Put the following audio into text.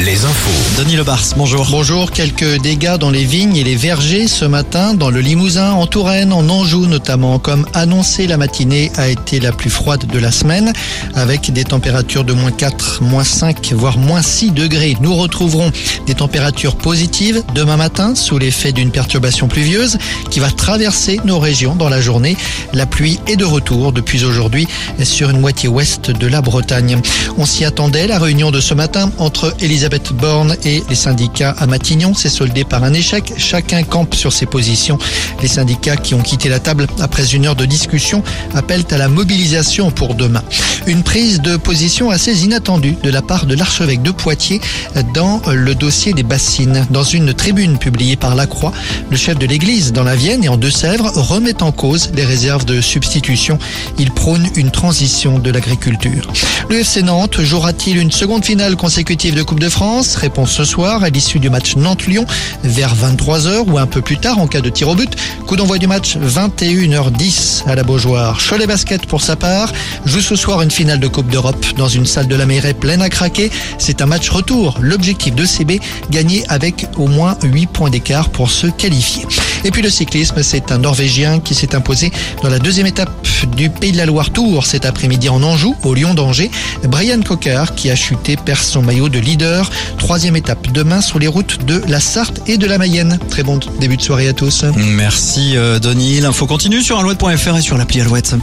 les infos. Denis Lebars, bonjour. Bonjour, quelques dégâts dans les vignes et les vergers ce matin dans le Limousin, en Touraine, en Anjou notamment. Comme annoncé, la matinée a été la plus froide de la semaine avec des températures de moins 4, moins 5, voire moins 6 degrés. Nous retrouverons des températures positives demain matin sous l'effet d'une perturbation pluvieuse qui va traverser nos régions dans la journée. La pluie est de retour depuis aujourd'hui sur une moitié ouest de la Bretagne. On s'y attendait, la réunion de ce matin entre Elisabeth Borne et les syndicats à Matignon s'est soldée par un échec. Chacun campe sur ses positions. Les syndicats qui ont quitté la table après une heure de discussion appellent à la mobilisation pour demain. Une prise de position assez inattendue de la part de l'archevêque de Poitiers dans le dossier des bassines. Dans une tribune publiée par La Croix, le chef de l'église dans la Vienne et en Deux-Sèvres remet en cause les réserves de substitution. Il prône une transition de l'agriculture. Le FC Nantes jouera-t-il une seconde finale consécutive de De France Réponse ce soir à l'issue du match Nantes-Lyon vers 23h ou un peu plus tard en cas de tir au but. Coup d'envoi du match 21h10 à la Beaujoire. Cholet Basket pour sa part joue ce soir une finale de Coupe d'Europe dans une salle de la mairie pleine à craquer. C'est un match retour. L'objectif de CB gagner avec au moins 8 points d'écart pour se qualifier. Et puis le cyclisme, c'est un Norvégien qui s'est imposé dans la deuxième étape du Pays de la Loire Tour cet après-midi en Anjou, au Lyon d'Angers. Brian Cocker, qui a chuté, perd son maillot de leader. Troisième étape demain sur les routes de la Sarthe et de la Mayenne. Très bon début de soirée à tous. Merci euh, Denis. L'info continue sur alouette.fr et sur l'appli Alouette.